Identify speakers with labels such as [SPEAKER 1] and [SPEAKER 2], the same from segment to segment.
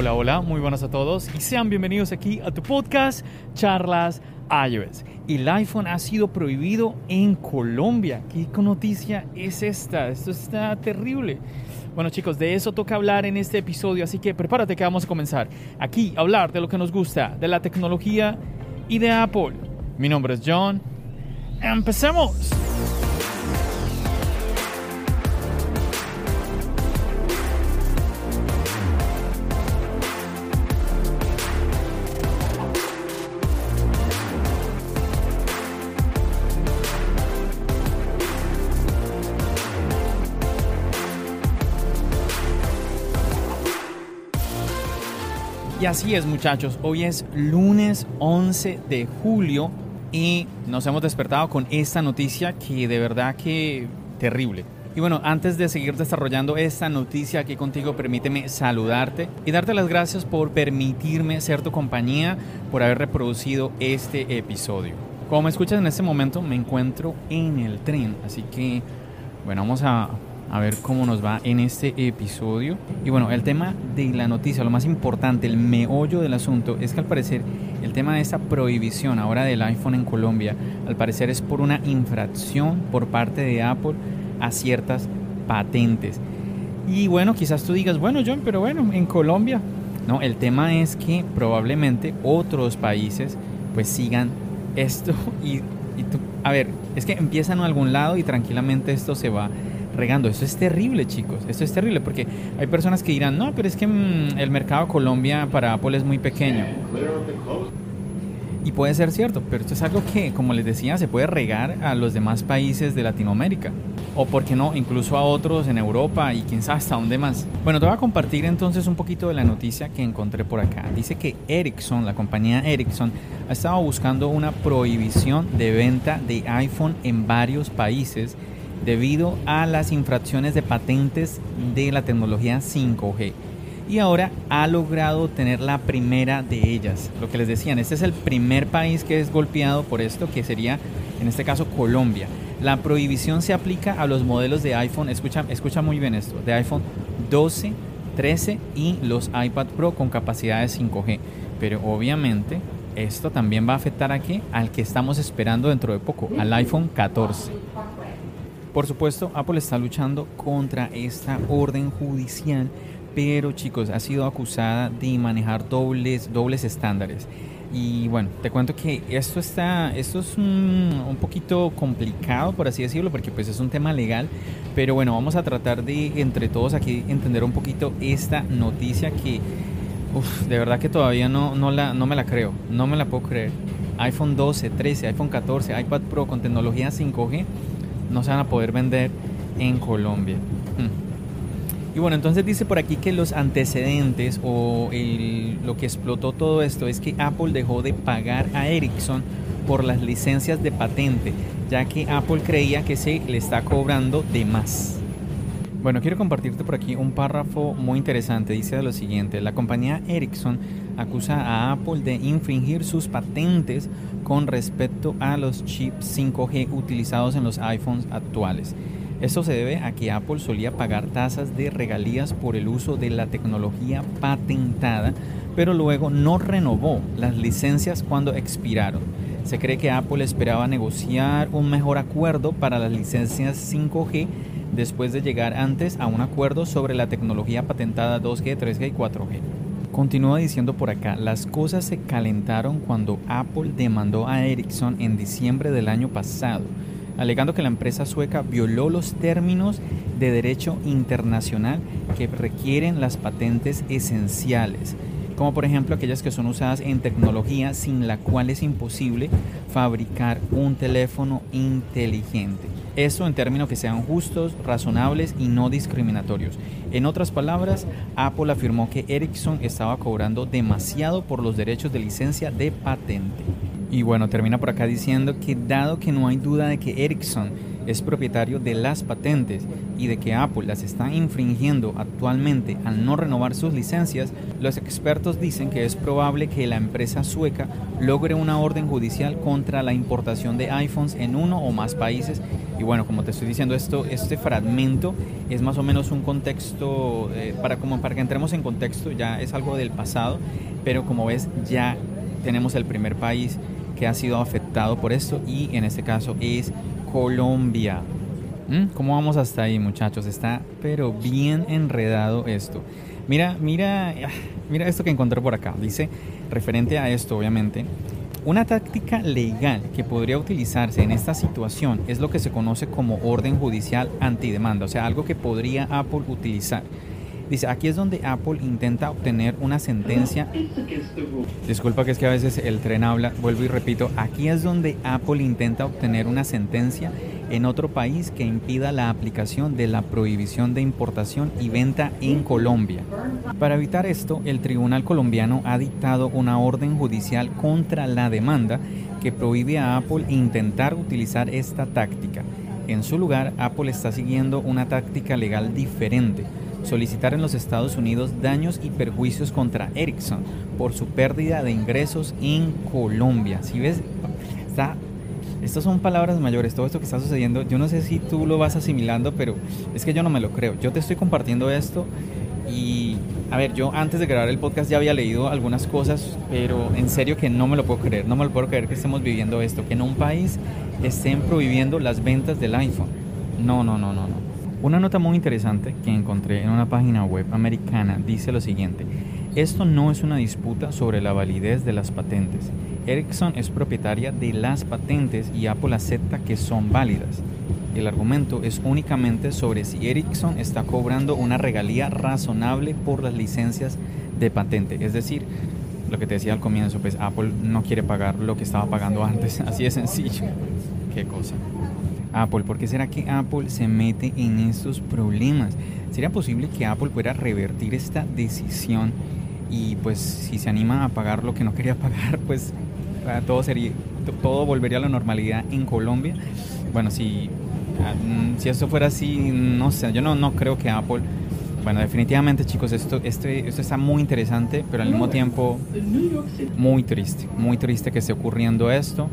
[SPEAKER 1] Hola, hola, muy buenas a todos y sean bienvenidos aquí a tu podcast Charlas iOS. El iPhone ha sido prohibido en Colombia. ¿Qué noticia es esta? Esto está terrible. Bueno chicos, de eso toca hablar en este episodio, así que prepárate que vamos a comenzar. Aquí a hablar de lo que nos gusta, de la tecnología y de Apple. Mi nombre es John. ¡Empecemos! Y así es muchachos, hoy es lunes 11 de julio y nos hemos despertado con esta noticia que de verdad que terrible. Y bueno, antes de seguir desarrollando esta noticia aquí contigo, permíteme saludarte y darte las gracias por permitirme ser tu compañía, por haber reproducido este episodio. Como me escuchas en este momento, me encuentro en el tren, así que bueno, vamos a a ver cómo nos va en este episodio. Y bueno, el tema de la noticia, lo más importante, el meollo del asunto, es que al parecer el tema de esta prohibición ahora del iPhone en Colombia, al parecer es por una infracción por parte de Apple a ciertas patentes. Y bueno, quizás tú digas, bueno John, pero bueno, en Colombia. No, el tema es que probablemente otros países pues sigan esto y, a ver, es que empiezan en algún lado y tranquilamente esto se va regando. Eso es terrible, chicos. Eso es terrible porque hay personas que dirán, no, pero es que mm, el mercado Colombia para Apple es muy pequeño. Y puede ser cierto, pero esto es algo que, como les decía, se puede regar a los demás países de Latinoamérica. O, por qué no, incluso a otros en Europa y quién sabe hasta dónde más. Bueno, te voy a compartir entonces un poquito de la noticia que encontré por acá. Dice que Ericsson, la compañía Ericsson, ha estado buscando una prohibición de venta de iPhone en varios países debido a las infracciones de patentes de la tecnología 5G. Y ahora ha logrado tener la primera de ellas. Lo que les decían, este es el primer país que es golpeado por esto, que sería en este caso Colombia. La prohibición se aplica a los modelos de iPhone, escucha, escucha muy bien esto, de iPhone 12, 13 y los iPad Pro con capacidades 5G. Pero obviamente esto también va a afectar a qué? Al que estamos esperando dentro de poco, al iPhone 14. Por supuesto, Apple está luchando contra esta orden judicial, pero chicos, ha sido acusada de manejar dobles, dobles estándares. Y bueno, te cuento que esto está, esto es un, poquito complicado, por así decirlo, porque pues es un tema legal. Pero bueno, vamos a tratar de entre todos aquí entender un poquito esta noticia que, de verdad que todavía no, no, la, no me la creo, no me la puedo creer. iPhone 12, 13, iPhone 14, iPad Pro con tecnología 5G no se van a poder vender en Colombia. Hmm. Y bueno, entonces dice por aquí que los antecedentes o lo que explotó todo esto es que Apple dejó de pagar a Ericsson por las licencias de patente, ya que Apple creía que se le está cobrando de más. Bueno, quiero compartirte por aquí un párrafo muy interesante. Dice lo siguiente, la compañía Ericsson acusa a Apple de infringir sus patentes con respecto a los chips 5G utilizados en los iPhones actuales. Esto se debe a que Apple solía pagar tasas de regalías por el uso de la tecnología patentada, pero luego no renovó las licencias cuando expiraron. Se cree que Apple esperaba negociar un mejor acuerdo para las licencias 5G después de llegar antes a un acuerdo sobre la tecnología patentada 2G, 3G y 4G. Continúa diciendo por acá, las cosas se calentaron cuando Apple demandó a Ericsson en diciembre del año pasado, alegando que la empresa sueca violó los términos de derecho internacional que requieren las patentes esenciales, como por ejemplo aquellas que son usadas en tecnología sin la cual es imposible fabricar un teléfono inteligente. Esto en términos que sean justos, razonables y no discriminatorios. En otras palabras, Apple afirmó que Ericsson estaba cobrando demasiado por los derechos de licencia de patente. Y bueno, termina por acá diciendo que dado que no hay duda de que Ericsson es propietario de las patentes y de que Apple las está infringiendo actualmente al no renovar sus licencias, los expertos dicen que es probable que la empresa sueca logre una orden judicial contra la importación de iPhones en uno o más países. Y bueno, como te estoy diciendo esto, este fragmento es más o menos un contexto, eh, para, como para que entremos en contexto, ya es algo del pasado, pero como ves ya tenemos el primer país que ha sido afectado por esto y en este caso es Colombia. ¿Mm? ¿Cómo vamos hasta ahí, muchachos? Está pero bien enredado esto. Mira, mira, ah, mira esto que encontré por acá. Dice, referente a esto, obviamente, una táctica legal que podría utilizarse en esta situación es lo que se conoce como orden judicial antidemanda, o sea, algo que podría Apple utilizar. Dice, aquí es donde Apple intenta obtener una sentencia. Disculpa que es que a veces el tren habla, vuelvo y repito, aquí es donde Apple intenta obtener una sentencia en otro país que impida la aplicación de la prohibición de importación y venta en Colombia. Para evitar esto, el Tribunal colombiano ha dictado una orden judicial contra la demanda que prohíbe a Apple intentar utilizar esta táctica. En su lugar, Apple está siguiendo una táctica legal diferente solicitar en los Estados Unidos daños y perjuicios contra Ericsson por su pérdida de ingresos en Colombia. Si ves, está, estas son palabras mayores, todo esto que está sucediendo, yo no sé si tú lo vas asimilando, pero es que yo no me lo creo. Yo te estoy compartiendo esto y, a ver, yo antes de grabar el podcast ya había leído algunas cosas, pero en serio que no me lo puedo creer, no me lo puedo creer que estemos viviendo esto, que en un país estén prohibiendo las ventas del iPhone. No, no, no, no, no. Una nota muy interesante que encontré en una página web americana dice lo siguiente. Esto no es una disputa sobre la validez de las patentes. Ericsson es propietaria de las patentes y Apple acepta que son válidas. El argumento es únicamente sobre si Ericsson está cobrando una regalía razonable por las licencias de patente. Es decir, lo que te decía al comienzo, pues Apple no quiere pagar lo que estaba pagando antes. Así de sencillo. Qué cosa. Apple? ¿Por qué será que Apple se mete en estos problemas? ¿Sería posible que Apple pueda revertir esta decisión y pues si se anima a pagar lo que no quería pagar, pues todo sería todo volvería a la normalidad en Colombia? Bueno, si ah, mm, si esto fuera así, no sé, yo no, no creo que Apple bueno, definitivamente chicos, esto, este, esto está muy interesante, pero al mismo tiempo muy triste, muy triste que esté ocurriendo esto.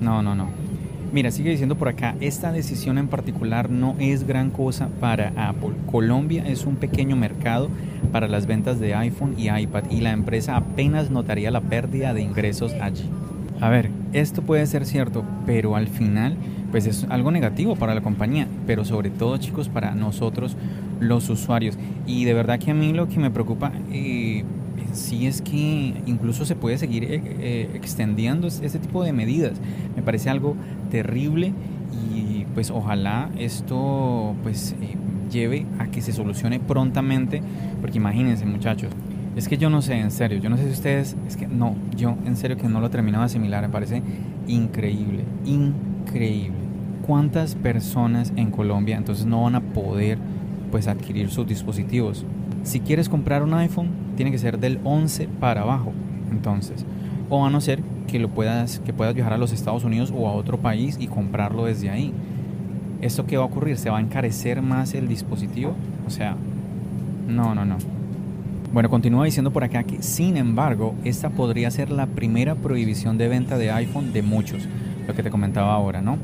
[SPEAKER 1] No, no, no. Mira, sigue diciendo por acá, esta decisión en particular no es gran cosa para Apple. Colombia es un pequeño mercado para las ventas de iPhone y iPad y la empresa apenas notaría la pérdida de ingresos allí. A ver, esto puede ser cierto, pero al final pues es algo negativo para la compañía, pero sobre todo chicos para nosotros los usuarios. Y de verdad que a mí lo que me preocupa eh, sí es que incluso se puede seguir eh, eh, extendiendo este tipo de medidas. Me parece algo terrible y pues ojalá esto pues eh, lleve a que se solucione prontamente, porque imagínense muchachos, es que yo no sé, en serio, yo no sé si ustedes, es que no, yo en serio que no lo terminaba de asimilar, me parece increíble, increíble. ¿Cuántas personas en Colombia entonces no van a poder pues adquirir sus dispositivos? Si quieres comprar un iPhone, tiene que ser del 11 para abajo, entonces, o a no ser que lo puedas que puedas viajar a los Estados Unidos o a otro país y comprarlo desde ahí. ¿Esto qué va a ocurrir? ¿Se va a encarecer más el dispositivo? O sea, no, no, no. Bueno, continúa diciendo por acá que, sin embargo, esta podría ser la primera prohibición de venta de iPhone de muchos, lo que te comentaba ahora, ¿no?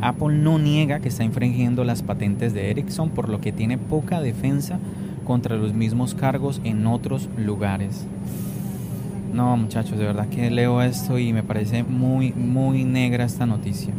[SPEAKER 1] Apple no niega que está infringiendo las patentes de Ericsson, por lo que tiene poca defensa contra los mismos cargos en otros lugares. No, muchachos, de verdad que leo esto y me parece muy, muy negra esta noticia.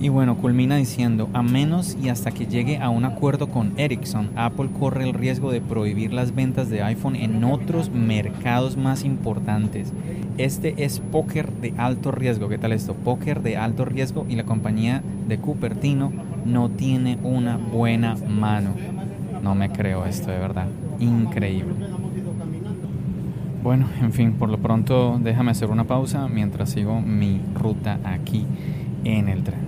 [SPEAKER 1] Y bueno, culmina diciendo, a menos y hasta que llegue a un acuerdo con Ericsson, Apple corre el riesgo de prohibir las ventas de iPhone en otros mercados más importantes. Este es póker de alto riesgo. ¿Qué tal esto? Póker de alto riesgo y la compañía de Cupertino no tiene una buena mano. No me creo esto, de verdad. Increíble. Bueno, en fin, por lo pronto déjame hacer una pausa mientras sigo mi ruta aquí en el tren.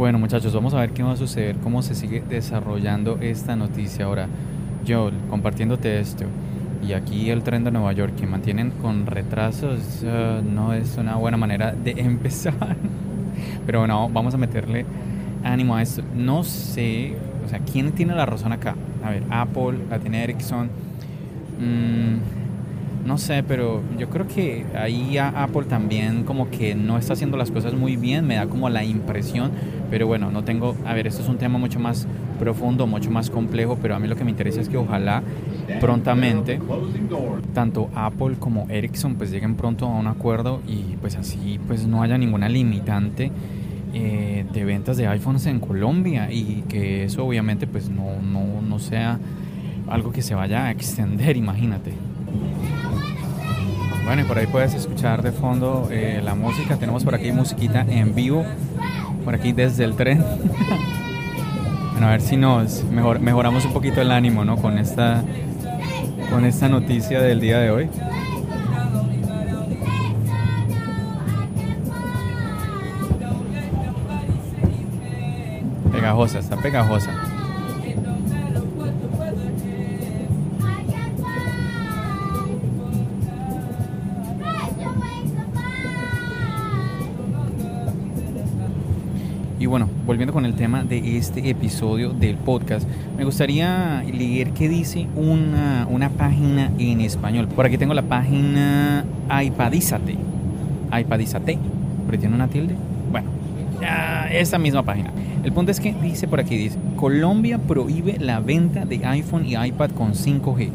[SPEAKER 1] Bueno muchachos, vamos a ver qué va a suceder, cómo se sigue desarrollando esta noticia. Ahora, yo compartiéndote esto, y aquí el tren de Nueva York que mantienen con retrasos uh, no es una buena manera de empezar. Pero bueno, vamos a meterle ánimo a esto. No sé, o sea, ¿quién tiene la razón acá? A ver, Apple, la tiene Ericsson. Mmm, no sé, pero yo creo que ahí Apple también como que no está haciendo las cosas muy bien, me da como la impresión, pero bueno, no tengo, a ver, esto es un tema mucho más profundo, mucho más complejo, pero a mí lo que me interesa es que ojalá prontamente tanto Apple como Ericsson pues lleguen pronto a un acuerdo y pues así pues no haya ninguna limitante eh, de ventas de iPhones en Colombia y que eso obviamente pues no, no, no sea algo que se vaya a extender, imagínate. Bueno, y por ahí puedes escuchar de fondo eh, la música. Tenemos por aquí musiquita en vivo, por aquí desde el tren. bueno, a ver si nos mejor, mejoramos un poquito el ánimo, ¿no? Con esta, con esta noticia del día de hoy. Pegajosa, está pegajosa. Bueno, volviendo con el tema de este episodio del podcast, me gustaría leer qué dice una, una página en español. Por aquí tengo la página iPadízate. iPadízate. ¿Pero tiene una tilde? Bueno, ya, esta misma página. El punto es que dice por aquí, dice, Colombia prohíbe la venta de iPhone y iPad con 5G.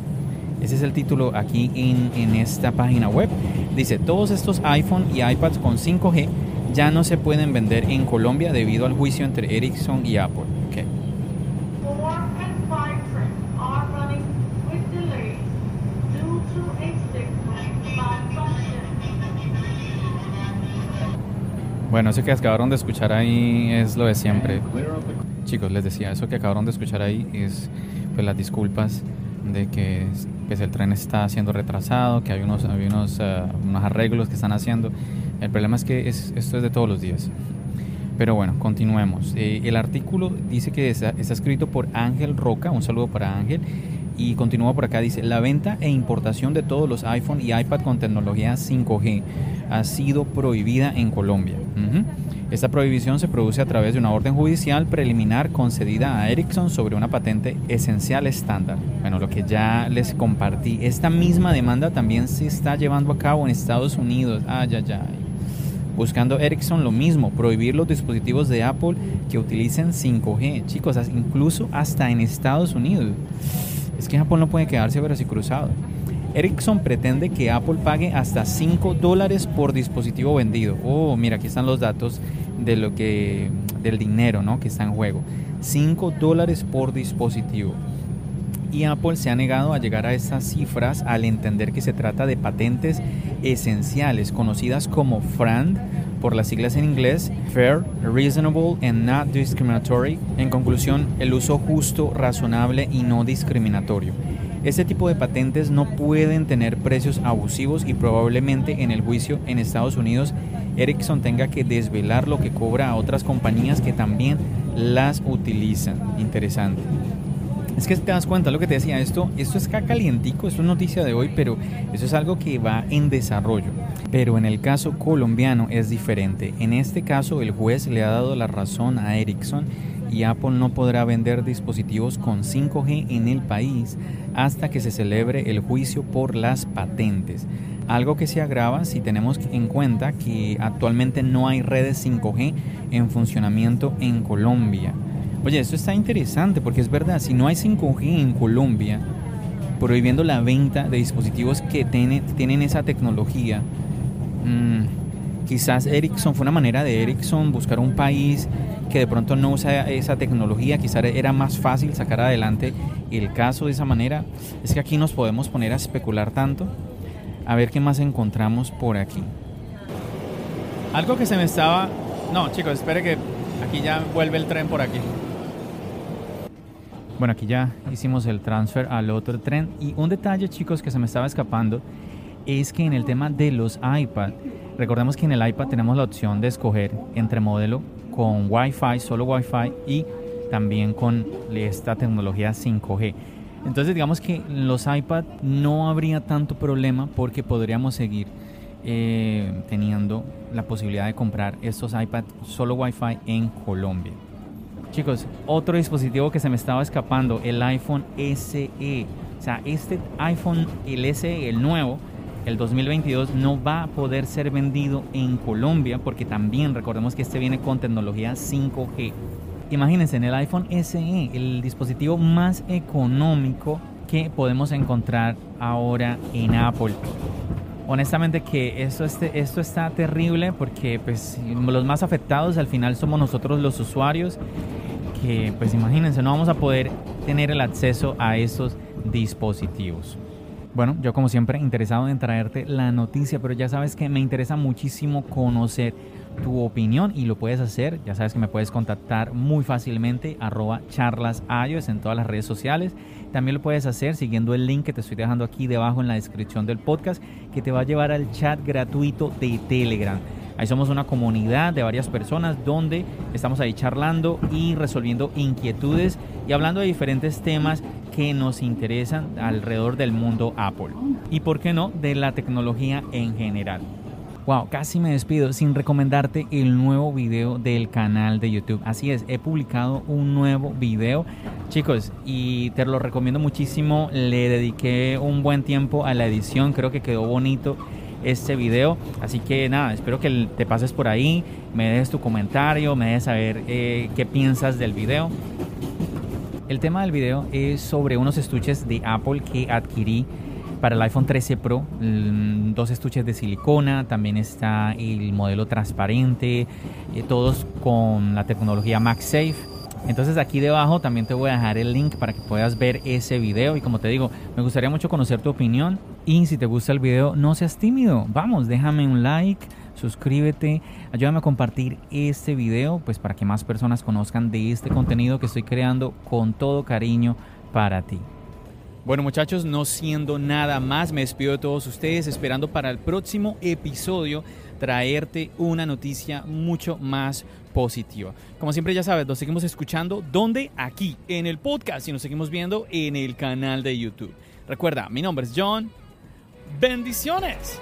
[SPEAKER 1] Ese es el título aquí en, en esta página web. Dice, todos estos iPhone y iPads con 5G ya no se pueden vender en Colombia debido al juicio entre Ericsson y Apple. Okay. Bueno, eso que acabaron de escuchar ahí es lo de siempre. Chicos, les decía, eso que acabaron de escuchar ahí es pues las disculpas de que pues, el tren está siendo retrasado, que hay unos, hay unos, uh, unos arreglos que están haciendo. El problema es que es, esto es de todos los días. Pero bueno, continuemos. Eh, el artículo dice que está, está, escrito por Ángel Roca, un saludo para Ángel, y continúa por acá, dice, la venta e importación de todos los iPhone y iPad con tecnología 5G ha sido prohibida en Colombia. Uh -huh. Esta prohibición se produce a través de una orden judicial preliminar concedida a Ericsson sobre una patente esencial estándar. Bueno, lo que ya les compartí, esta misma demanda también se está llevando a cabo en Estados Unidos. Ay, ay, ay. Buscando Ericsson lo mismo, prohibir los dispositivos de Apple que utilicen 5G. Chicos, incluso hasta en Estados Unidos. Es que Apple no puede quedarse así cruzado. Ericsson pretende que Apple pague hasta 5 dólares por dispositivo vendido. Oh, mira, aquí están los datos de lo que, del dinero ¿no? que está en juego. 5 dólares por dispositivo. Apple se ha negado a llegar a estas cifras al entender que se trata de patentes esenciales, conocidas como FRAND, por las siglas en inglés, Fair, Reasonable and Not Discriminatory. En conclusión, el uso justo, razonable y no discriminatorio. Este tipo de patentes no pueden tener precios abusivos y probablemente en el juicio en Estados Unidos Ericsson tenga que desvelar lo que cobra a otras compañías que también las utilizan. Interesante. Es que te das cuenta lo que te decía, esto, esto es calientico, esto es noticia de hoy, pero eso es algo que va en desarrollo. Pero en el caso colombiano es diferente. En este caso el juez le ha dado la razón a Ericsson y Apple no podrá vender dispositivos con 5G en el país hasta que se celebre el juicio por las patentes. Algo que se agrava si tenemos en cuenta que actualmente no hay redes 5G en funcionamiento en Colombia. Oye, esto está interesante porque es verdad, si no hay 5G en Colombia, prohibiendo la venta de dispositivos que tienen esa tecnología. Mm, quizás Ericsson fue una manera de Ericsson buscar un país que de pronto no usa esa tecnología, quizás era más fácil sacar adelante el caso de esa manera. Es que aquí nos podemos poner a especular tanto. A ver qué más encontramos por aquí. Algo que se me estaba... No, chicos, espere que aquí ya vuelve el tren por aquí. Bueno, aquí ya hicimos el transfer al otro tren. Y un detalle, chicos, que se me estaba escapando es que en el tema de los iPad, recordemos que en el iPad tenemos la opción de escoger entre modelo con Wi-Fi, solo Wi-Fi y también con esta tecnología 5G. Entonces digamos que los iPad no habría tanto problema porque podríamos seguir eh, teniendo la posibilidad de comprar estos iPad solo Wi-Fi en Colombia. Chicos, otro dispositivo que se me estaba escapando, el iPhone SE. O sea, este iPhone, el SE, el nuevo, el 2022 no va a poder ser vendido en Colombia porque también recordemos que este viene con tecnología 5G. Imagínense en el iPhone SE, el dispositivo más económico que podemos encontrar ahora en Apple. Honestamente que esto, este, esto está terrible porque pues, los más afectados al final somos nosotros los usuarios pues imagínense no vamos a poder tener el acceso a esos dispositivos. Bueno, yo como siempre interesado en traerte la noticia, pero ya sabes que me interesa muchísimo conocer tu opinión y lo puedes hacer, ya sabes que me puedes contactar muy fácilmente arroba charlasallos en todas las redes sociales. También lo puedes hacer siguiendo el link que te estoy dejando aquí debajo en la descripción del podcast que te va a llevar al chat gratuito de Telegram. Ahí somos una comunidad de varias personas donde estamos ahí charlando y resolviendo inquietudes y hablando de diferentes temas que nos interesan alrededor del mundo Apple. Y por qué no, de la tecnología en general. Wow, casi me despido sin recomendarte el nuevo video del canal de YouTube. Así es, he publicado un nuevo video, chicos, y te lo recomiendo muchísimo. Le dediqué un buen tiempo a la edición, creo que quedó bonito este video. Así que nada, espero que te pases por ahí, me des tu comentario, me des saber eh, qué piensas del video. El tema del video es sobre unos estuches de Apple que adquirí para el iPhone 13 Pro, mm, dos estuches de silicona, también está el modelo transparente, eh, todos con la tecnología MagSafe. Entonces aquí debajo también te voy a dejar el link para que puedas ver ese video. Y como te digo, me gustaría mucho conocer tu opinión. Y si te gusta el video no seas tímido, vamos, déjame un like suscríbete, ayúdame a compartir este video, pues para que más personas conozcan de este contenido que estoy creando con todo cariño para ti. Bueno muchachos, no siendo nada más, me despido de todos ustedes, esperando para el próximo episodio traerte una noticia mucho más positiva. Como siempre ya sabes, nos seguimos escuchando, ¿dónde? Aquí, en el podcast y nos seguimos viendo en el canal de YouTube. Recuerda, mi nombre es John. Bendiciones.